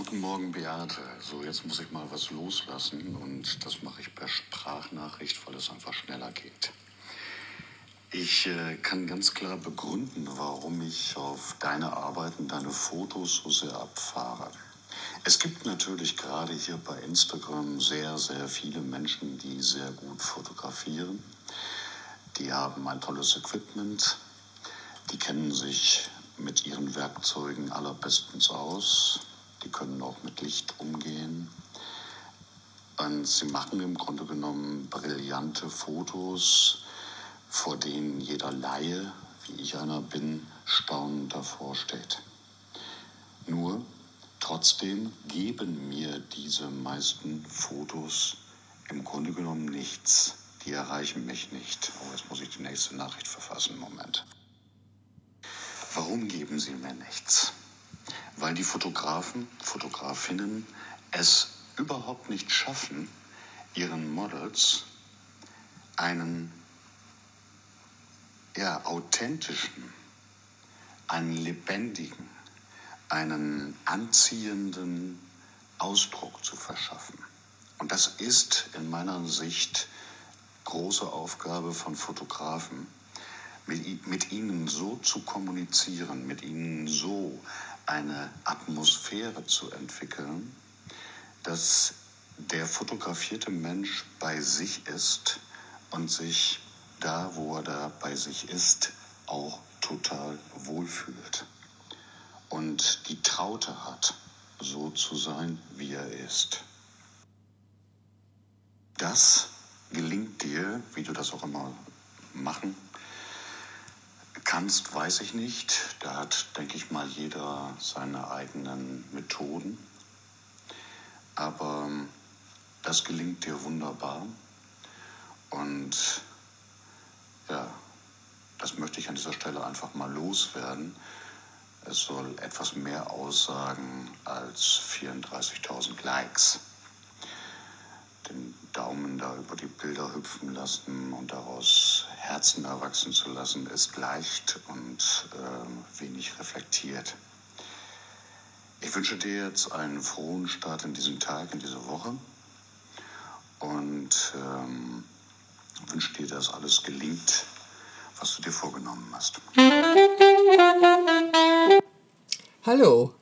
Guten Morgen, Beate. So, jetzt muss ich mal was loslassen und das mache ich per Sprachnachricht, weil es einfach schneller geht. Ich äh, kann ganz klar begründen, warum ich auf deine Arbeiten, deine Fotos so sehr abfahre. Es gibt natürlich gerade hier bei Instagram sehr, sehr viele Menschen, die sehr gut fotografieren. Die haben ein tolles Equipment, die kennen sich mit ihren Werkzeugen allerbestens aus, die können auch mit Licht umgehen. Und sie machen im Grunde genommen brillante Fotos, vor denen jeder Laie, wie ich einer bin, staunend davor steht. Nur, trotzdem geben mir diese meisten Fotos im Grunde genommen nichts. Die erreichen mich nicht. Oh, jetzt muss ich die nächste Nachricht verfassen. Moment. Warum geben sie mir nichts? Weil die Fotografen, Fotografinnen es überhaupt nicht schaffen, ihren Models einen ja, authentischen, einen lebendigen, einen anziehenden Ausdruck zu verschaffen. Und das ist in meiner Sicht große Aufgabe von Fotografen, mit, mit ihnen so zu kommunizieren, mit ihnen so eine Atmosphäre zu entwickeln, dass der fotografierte Mensch bei sich ist und sich da, wo er da bei sich ist, auch total wohlfühlt und die Traute hat, so zu sein, wie er ist. Das gelingt dir, wie du das auch immer machen kannst, weiß ich nicht. Da hat, denke ich mal, jeder seine eigenen Methoden. Aber das gelingt dir wunderbar. Und ja, das möchte ich an dieser Stelle einfach mal loswerden. Es soll etwas mehr aussagen als 34.000 Likes. Den Daumen da über die Bilder hüpfen lassen und daraus Herzen erwachsen zu lassen, ist leicht und äh, wenig reflektiert. Ich wünsche dir jetzt einen frohen Start in diesem Tag, in dieser Woche und ähm, wünsche dir, dass alles gelingt, was du dir vorgenommen hast. Hallo,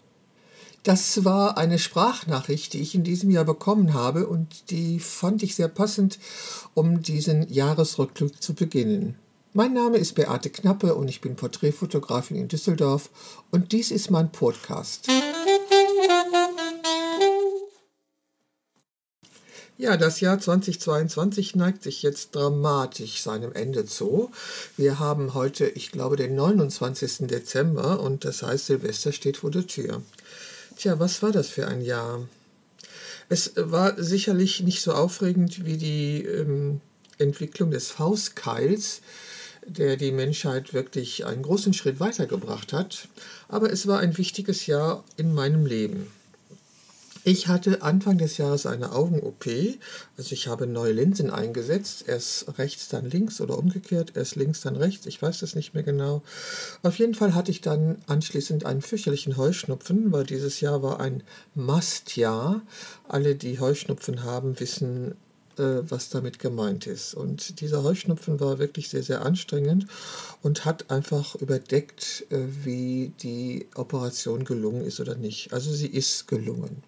das war eine Sprachnachricht, die ich in diesem Jahr bekommen habe und die fand ich sehr passend, um diesen Jahresrückblick zu beginnen. Mein Name ist Beate Knappe und ich bin Porträtfotografin in Düsseldorf und dies ist mein Podcast. Ja, das Jahr 2022 neigt sich jetzt dramatisch seinem Ende zu. Wir haben heute, ich glaube, den 29. Dezember und das heißt, Silvester steht vor der Tür. Tja, was war das für ein Jahr? Es war sicherlich nicht so aufregend wie die ähm, Entwicklung des Faustkeils, der die Menschheit wirklich einen großen Schritt weitergebracht hat, aber es war ein wichtiges Jahr in meinem Leben. Ich hatte Anfang des Jahres eine Augen-OP, also ich habe neue Linsen eingesetzt, erst rechts, dann links oder umgekehrt, erst links, dann rechts, ich weiß das nicht mehr genau. Auf jeden Fall hatte ich dann anschließend einen fürchterlichen Heuschnupfen, weil dieses Jahr war ein Mastjahr. Alle, die Heuschnupfen haben, wissen, äh, was damit gemeint ist. Und dieser Heuschnupfen war wirklich sehr, sehr anstrengend und hat einfach überdeckt, äh, wie die Operation gelungen ist oder nicht. Also sie ist gelungen.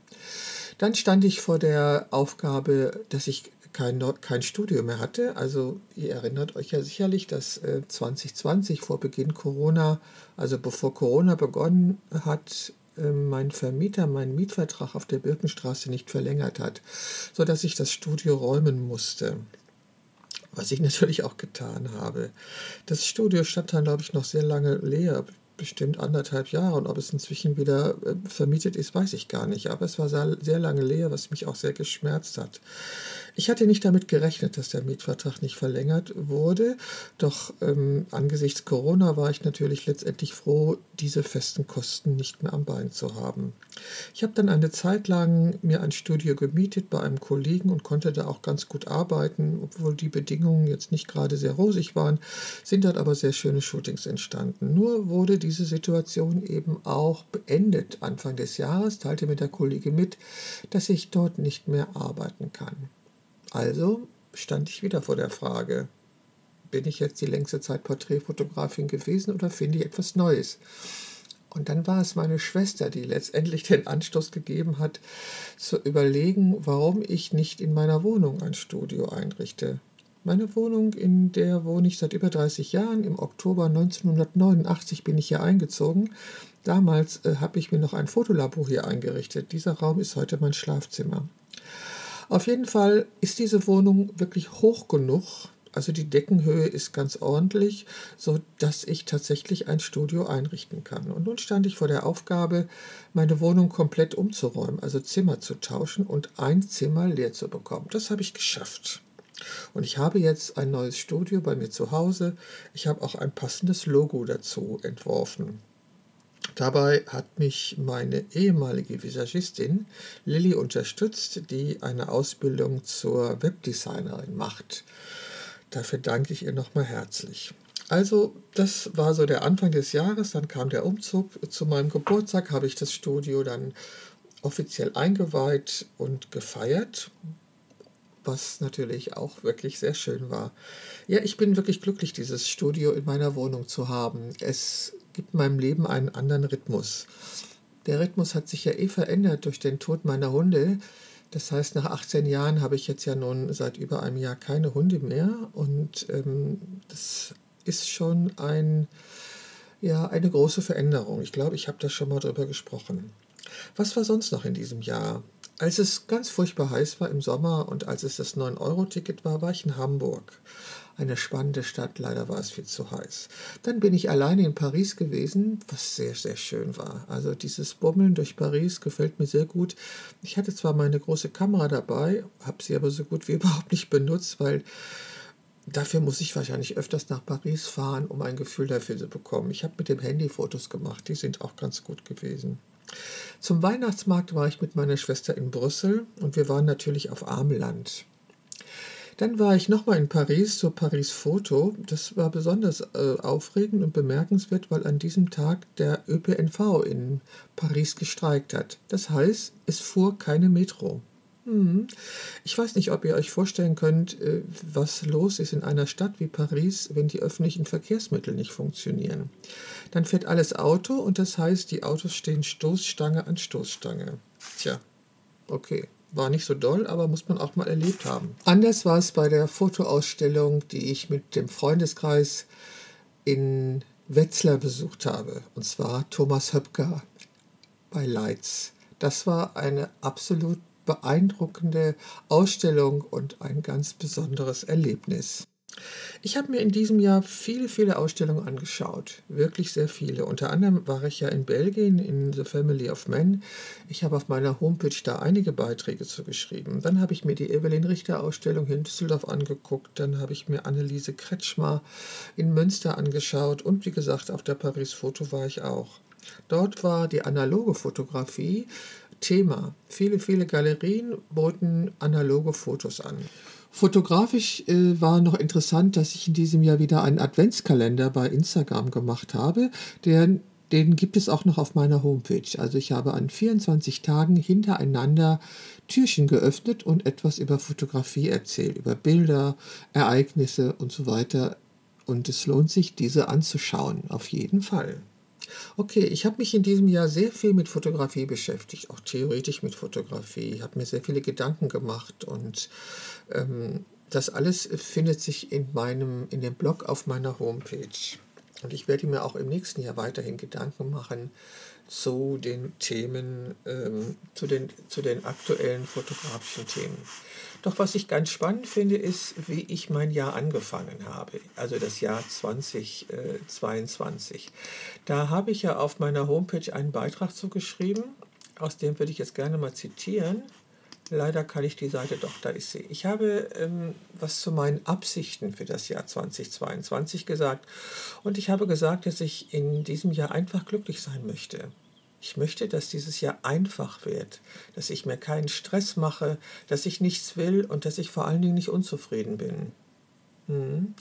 Dann stand ich vor der Aufgabe, dass ich kein, kein Studio mehr hatte. Also ihr erinnert euch ja sicherlich, dass äh, 2020 vor Beginn Corona, also bevor Corona begonnen hat, äh, mein Vermieter meinen Mietvertrag auf der Birkenstraße nicht verlängert hat, sodass ich das Studio räumen musste. Was ich natürlich auch getan habe. Das Studio stand dann, glaube ich, noch sehr lange leer bestimmt anderthalb Jahre und ob es inzwischen wieder äh, vermietet ist, weiß ich gar nicht. Aber es war sehr, sehr lange leer, was mich auch sehr geschmerzt hat. Ich hatte nicht damit gerechnet, dass der Mietvertrag nicht verlängert wurde, doch ähm, angesichts Corona war ich natürlich letztendlich froh, diese festen Kosten nicht mehr am Bein zu haben. Ich habe dann eine Zeit lang mir ein Studio gemietet bei einem Kollegen und konnte da auch ganz gut arbeiten, obwohl die Bedingungen jetzt nicht gerade sehr rosig waren, sind dort aber sehr schöne Shootings entstanden. Nur wurde diese Situation eben auch beendet. Anfang des Jahres teilte mir der Kollege mit, dass ich dort nicht mehr arbeiten kann. Also stand ich wieder vor der Frage, bin ich jetzt die längste Zeit Porträtfotografin gewesen oder finde ich etwas Neues? Und dann war es meine Schwester, die letztendlich den Anstoß gegeben hat, zu überlegen, warum ich nicht in meiner Wohnung ein Studio einrichte. Meine Wohnung, in der wohne ich seit über 30 Jahren. Im Oktober 1989 bin ich hier eingezogen. Damals äh, habe ich mir noch ein Fotolabor hier eingerichtet. Dieser Raum ist heute mein Schlafzimmer. Auf jeden Fall ist diese Wohnung wirklich hoch genug, also die Deckenhöhe ist ganz ordentlich, so dass ich tatsächlich ein Studio einrichten kann. Und nun stand ich vor der Aufgabe, meine Wohnung komplett umzuräumen, also Zimmer zu tauschen und ein Zimmer leer zu bekommen. Das habe ich geschafft. Und ich habe jetzt ein neues Studio bei mir zu Hause. Ich habe auch ein passendes Logo dazu entworfen. Dabei hat mich meine ehemalige Visagistin Lilly unterstützt, die eine Ausbildung zur Webdesignerin macht. Dafür danke ich ihr nochmal herzlich. Also, das war so der Anfang des Jahres, dann kam der Umzug. Zu meinem Geburtstag habe ich das Studio dann offiziell eingeweiht und gefeiert, was natürlich auch wirklich sehr schön war. Ja, ich bin wirklich glücklich, dieses Studio in meiner Wohnung zu haben. Es gibt meinem Leben einen anderen Rhythmus. Der Rhythmus hat sich ja eh verändert durch den Tod meiner Hunde. Das heißt, nach 18 Jahren habe ich jetzt ja nun seit über einem Jahr keine Hunde mehr und ähm, das ist schon ein, ja, eine große Veränderung. Ich glaube, ich habe da schon mal drüber gesprochen. Was war sonst noch in diesem Jahr? Als es ganz furchtbar heiß war im Sommer und als es das 9-Euro-Ticket war, war ich in Hamburg eine spannende Stadt. Leider war es viel zu heiß. Dann bin ich alleine in Paris gewesen, was sehr, sehr schön war. Also dieses Bummeln durch Paris gefällt mir sehr gut. Ich hatte zwar meine große Kamera dabei, habe sie aber so gut wie überhaupt nicht benutzt, weil Dafür muss ich wahrscheinlich öfters nach Paris fahren, um ein Gefühl dafür zu bekommen. Ich habe mit dem Handy Fotos gemacht, die sind auch ganz gut gewesen. Zum Weihnachtsmarkt war ich mit meiner Schwester in Brüssel und wir waren natürlich auf Armland. Dann war ich nochmal in Paris zur Paris Foto. Das war besonders äh, aufregend und bemerkenswert, weil an diesem Tag der ÖPNV in Paris gestreikt hat. Das heißt, es fuhr keine Metro. Hm. Ich weiß nicht, ob ihr euch vorstellen könnt, äh, was los ist in einer Stadt wie Paris, wenn die öffentlichen Verkehrsmittel nicht funktionieren. Dann fährt alles Auto und das heißt, die Autos stehen Stoßstange an Stoßstange. Tja, okay. War nicht so doll, aber muss man auch mal erlebt haben. Anders war es bei der Fotoausstellung, die ich mit dem Freundeskreis in Wetzlar besucht habe. Und zwar Thomas Höpker bei Leitz. Das war eine absolut beeindruckende Ausstellung und ein ganz besonderes Erlebnis. Ich habe mir in diesem Jahr viele, viele Ausstellungen angeschaut. Wirklich sehr viele. Unter anderem war ich ja in Belgien in The Family of Men. Ich habe auf meiner Homepage da einige Beiträge zu geschrieben. Dann habe ich mir die Evelyn Richter Ausstellung in Düsseldorf angeguckt. Dann habe ich mir Anneliese Kretschmer in Münster angeschaut. Und wie gesagt, auf der Paris Foto war ich auch. Dort war die analoge Fotografie Thema. Viele, viele Galerien boten analoge Fotos an. Fotografisch äh, war noch interessant, dass ich in diesem Jahr wieder einen Adventskalender bei Instagram gemacht habe. Der, den gibt es auch noch auf meiner Homepage. Also ich habe an 24 Tagen hintereinander Türchen geöffnet und etwas über Fotografie erzählt, über Bilder, Ereignisse und so weiter. Und es lohnt sich, diese anzuschauen, auf jeden Fall. Okay, ich habe mich in diesem Jahr sehr viel mit Fotografie beschäftigt, auch theoretisch mit Fotografie. Ich habe mir sehr viele Gedanken gemacht und das alles findet sich in meinem, in dem Blog auf meiner Homepage. Und ich werde mir auch im nächsten Jahr weiterhin Gedanken machen zu den Themen, ähm, zu, den, zu den aktuellen fotografischen Themen. Doch was ich ganz spannend finde, ist, wie ich mein Jahr angefangen habe, also das Jahr 2022. Da habe ich ja auf meiner Homepage einen Beitrag zugeschrieben, aus dem würde ich jetzt gerne mal zitieren. Leider kann ich die Seite doch, da ist sie. Ich habe ähm, was zu meinen Absichten für das Jahr 2022 gesagt und ich habe gesagt, dass ich in diesem Jahr einfach glücklich sein möchte. Ich möchte, dass dieses Jahr einfach wird, dass ich mir keinen Stress mache, dass ich nichts will und dass ich vor allen Dingen nicht unzufrieden bin. Hm.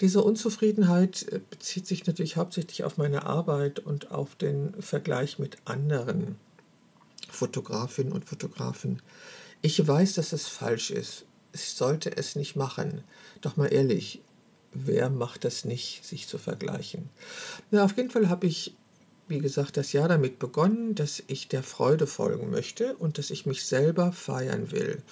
Diese Unzufriedenheit äh, bezieht sich natürlich hauptsächlich auf meine Arbeit und auf den Vergleich mit anderen Fotografinnen und Fotografen. Ich weiß, dass es falsch ist. Ich sollte es nicht machen. Doch mal ehrlich, wer macht das nicht, sich zu vergleichen? Na, auf jeden Fall habe ich wie gesagt, das Jahr damit begonnen, dass ich der Freude folgen möchte und dass ich mich selber feiern will.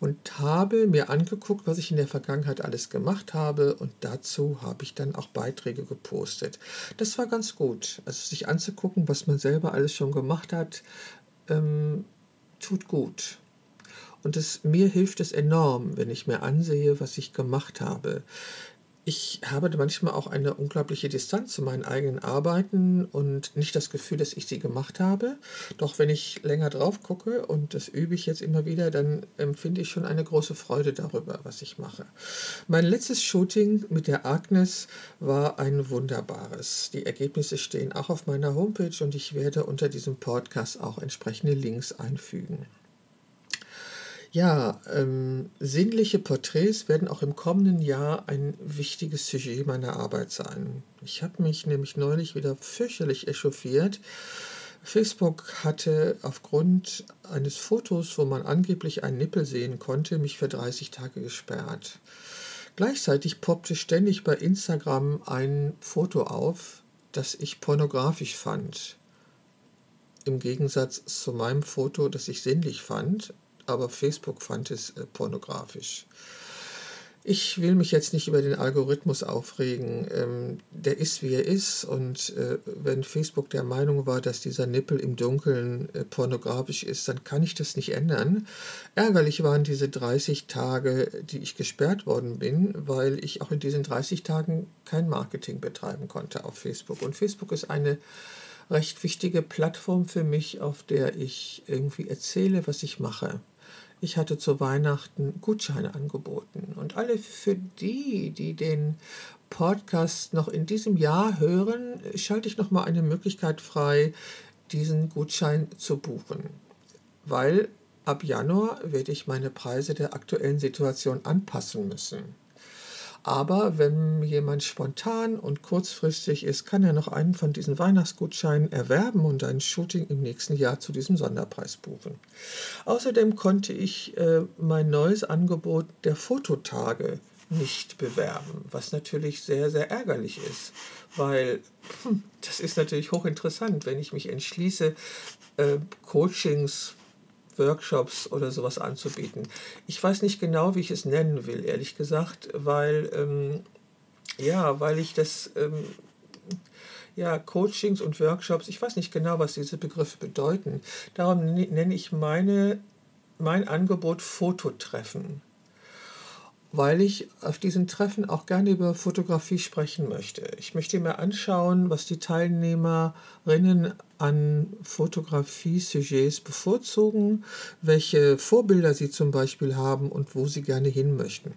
Und habe mir angeguckt, was ich in der Vergangenheit alles gemacht habe und dazu habe ich dann auch Beiträge gepostet. Das war ganz gut. Also sich anzugucken, was man selber alles schon gemacht hat, ähm, tut gut. Und es, mir hilft es enorm, wenn ich mir ansehe, was ich gemacht habe ich habe manchmal auch eine unglaubliche Distanz zu meinen eigenen Arbeiten und nicht das Gefühl, dass ich sie gemacht habe. Doch wenn ich länger drauf gucke, und das übe ich jetzt immer wieder, dann empfinde ich schon eine große Freude darüber, was ich mache. Mein letztes Shooting mit der Agnes war ein wunderbares. Die Ergebnisse stehen auch auf meiner Homepage und ich werde unter diesem Podcast auch entsprechende Links einfügen. Ja, ähm, sinnliche Porträts werden auch im kommenden Jahr ein wichtiges Sujet meiner Arbeit sein. Ich habe mich nämlich neulich wieder fürchterlich echauffiert. Facebook hatte aufgrund eines Fotos, wo man angeblich einen Nippel sehen konnte, mich für 30 Tage gesperrt. Gleichzeitig poppte ständig bei Instagram ein Foto auf, das ich pornografisch fand. Im Gegensatz zu meinem Foto, das ich sinnlich fand, aber Facebook fand es äh, pornografisch. Ich will mich jetzt nicht über den Algorithmus aufregen. Ähm, der ist, wie er ist. Und äh, wenn Facebook der Meinung war, dass dieser Nippel im Dunkeln äh, pornografisch ist, dann kann ich das nicht ändern. Ärgerlich waren diese 30 Tage, die ich gesperrt worden bin, weil ich auch in diesen 30 Tagen kein Marketing betreiben konnte auf Facebook. Und Facebook ist eine recht wichtige Plattform für mich, auf der ich irgendwie erzähle, was ich mache. Ich hatte zu Weihnachten Gutscheine angeboten. Und alle für die, die den Podcast noch in diesem Jahr hören, schalte ich nochmal eine Möglichkeit frei, diesen Gutschein zu buchen. Weil ab Januar werde ich meine Preise der aktuellen Situation anpassen müssen. Aber wenn jemand spontan und kurzfristig ist, kann er noch einen von diesen Weihnachtsgutscheinen erwerben und ein Shooting im nächsten Jahr zu diesem Sonderpreis buchen. Außerdem konnte ich äh, mein neues Angebot der Fototage nicht bewerben, was natürlich sehr, sehr ärgerlich ist, weil hm, das ist natürlich hochinteressant, wenn ich mich entschließe, äh, Coachings Workshops oder sowas anzubieten. Ich weiß nicht genau, wie ich es nennen will, ehrlich gesagt, weil, ähm, ja, weil ich das, ähm, ja, Coachings und Workshops, ich weiß nicht genau, was diese Begriffe bedeuten. Darum nenne ich meine, mein Angebot Fototreffen weil ich auf diesen Treffen auch gerne über Fotografie sprechen möchte. Ich möchte mir anschauen, was die Teilnehmerinnen an Fotografie-Sujets bevorzugen, welche Vorbilder sie zum Beispiel haben und wo sie gerne hin möchten.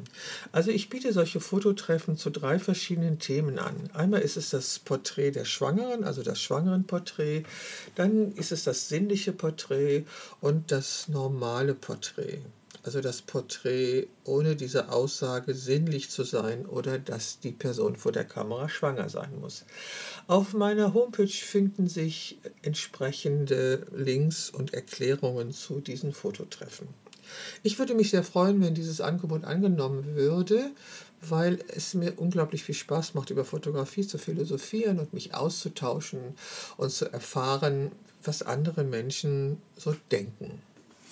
Also ich biete solche Fototreffen zu drei verschiedenen Themen an. Einmal ist es das Porträt der Schwangeren, also das Schwangerenporträt, dann ist es das sinnliche Porträt und das normale Porträt also das Porträt ohne diese Aussage sinnlich zu sein oder dass die Person vor der Kamera schwanger sein muss. Auf meiner Homepage finden sich entsprechende Links und Erklärungen zu diesen Fototreffen. Ich würde mich sehr freuen, wenn dieses Angebot angenommen würde, weil es mir unglaublich viel Spaß macht, über Fotografie zu philosophieren und mich auszutauschen und zu erfahren, was andere Menschen so denken.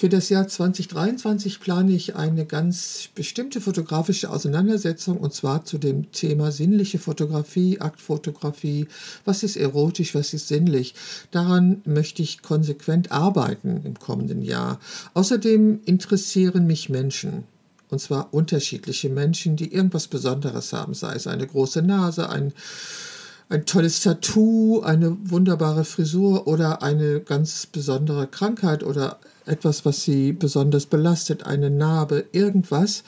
Für das Jahr 2023 plane ich eine ganz bestimmte fotografische Auseinandersetzung und zwar zu dem Thema sinnliche Fotografie, Aktfotografie. Was ist erotisch, was ist sinnlich? Daran möchte ich konsequent arbeiten im kommenden Jahr. Außerdem interessieren mich Menschen. Und zwar unterschiedliche Menschen, die irgendwas Besonderes haben, sei es eine große Nase, ein ein tolles Tattoo, eine wunderbare Frisur oder eine ganz besondere Krankheit oder etwas, was sie besonders belastet, eine Narbe, irgendwas,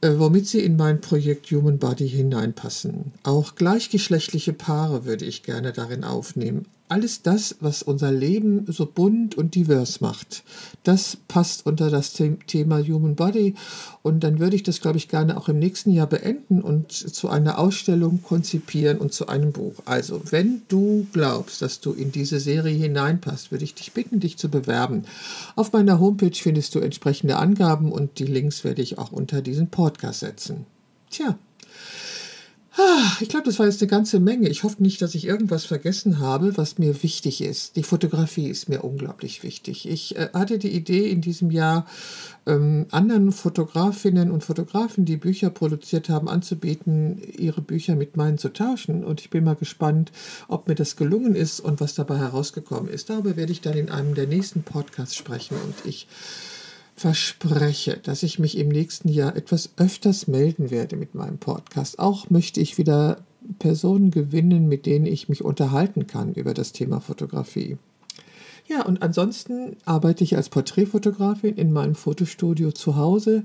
äh, womit sie in mein Projekt Human Body hineinpassen. Auch gleichgeschlechtliche Paare würde ich gerne darin aufnehmen alles das, was unser Leben so bunt und divers macht. Das passt unter das Thema Human Body. Und dann würde ich das, glaube ich, gerne auch im nächsten Jahr beenden und zu einer Ausstellung konzipieren und zu einem Buch. Also, wenn du glaubst, dass du in diese Serie hineinpasst, würde ich dich bitten, dich zu bewerben. Auf meiner Homepage findest du entsprechende Angaben und die Links werde ich auch unter diesen Podcast setzen. Tja, ich glaube, das war jetzt eine ganze Menge. Ich hoffe nicht, dass ich irgendwas vergessen habe, was mir wichtig ist. Die Fotografie ist mir unglaublich wichtig. Ich äh, hatte die Idee in diesem Jahr, ähm, anderen Fotografinnen und Fotografen, die Bücher produziert haben, anzubieten, ihre Bücher mit meinen zu tauschen. Und ich bin mal gespannt, ob mir das gelungen ist und was dabei herausgekommen ist. Darüber werde ich dann in einem der nächsten Podcasts sprechen. Und ich verspreche, dass ich mich im nächsten Jahr etwas öfters melden werde mit meinem Podcast. Auch möchte ich wieder Personen gewinnen, mit denen ich mich unterhalten kann über das Thema Fotografie. Ja, und ansonsten arbeite ich als Porträtfotografin in meinem Fotostudio zu Hause,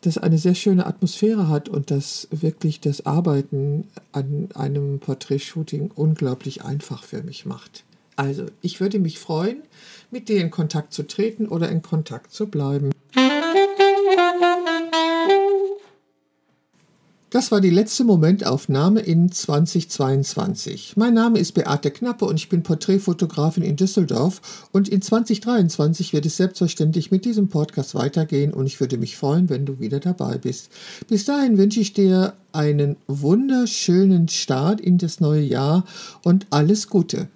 das eine sehr schöne Atmosphäre hat und das wirklich das Arbeiten an einem Porträtshooting unglaublich einfach für mich macht. Also, ich würde mich freuen, mit dir in Kontakt zu treten oder in Kontakt zu bleiben. Das war die letzte Momentaufnahme in 2022. Mein Name ist Beate Knappe und ich bin Porträtfotografin in Düsseldorf und in 2023 wird es selbstverständlich mit diesem Podcast weitergehen und ich würde mich freuen, wenn du wieder dabei bist. Bis dahin wünsche ich dir einen wunderschönen Start in das neue Jahr und alles Gute.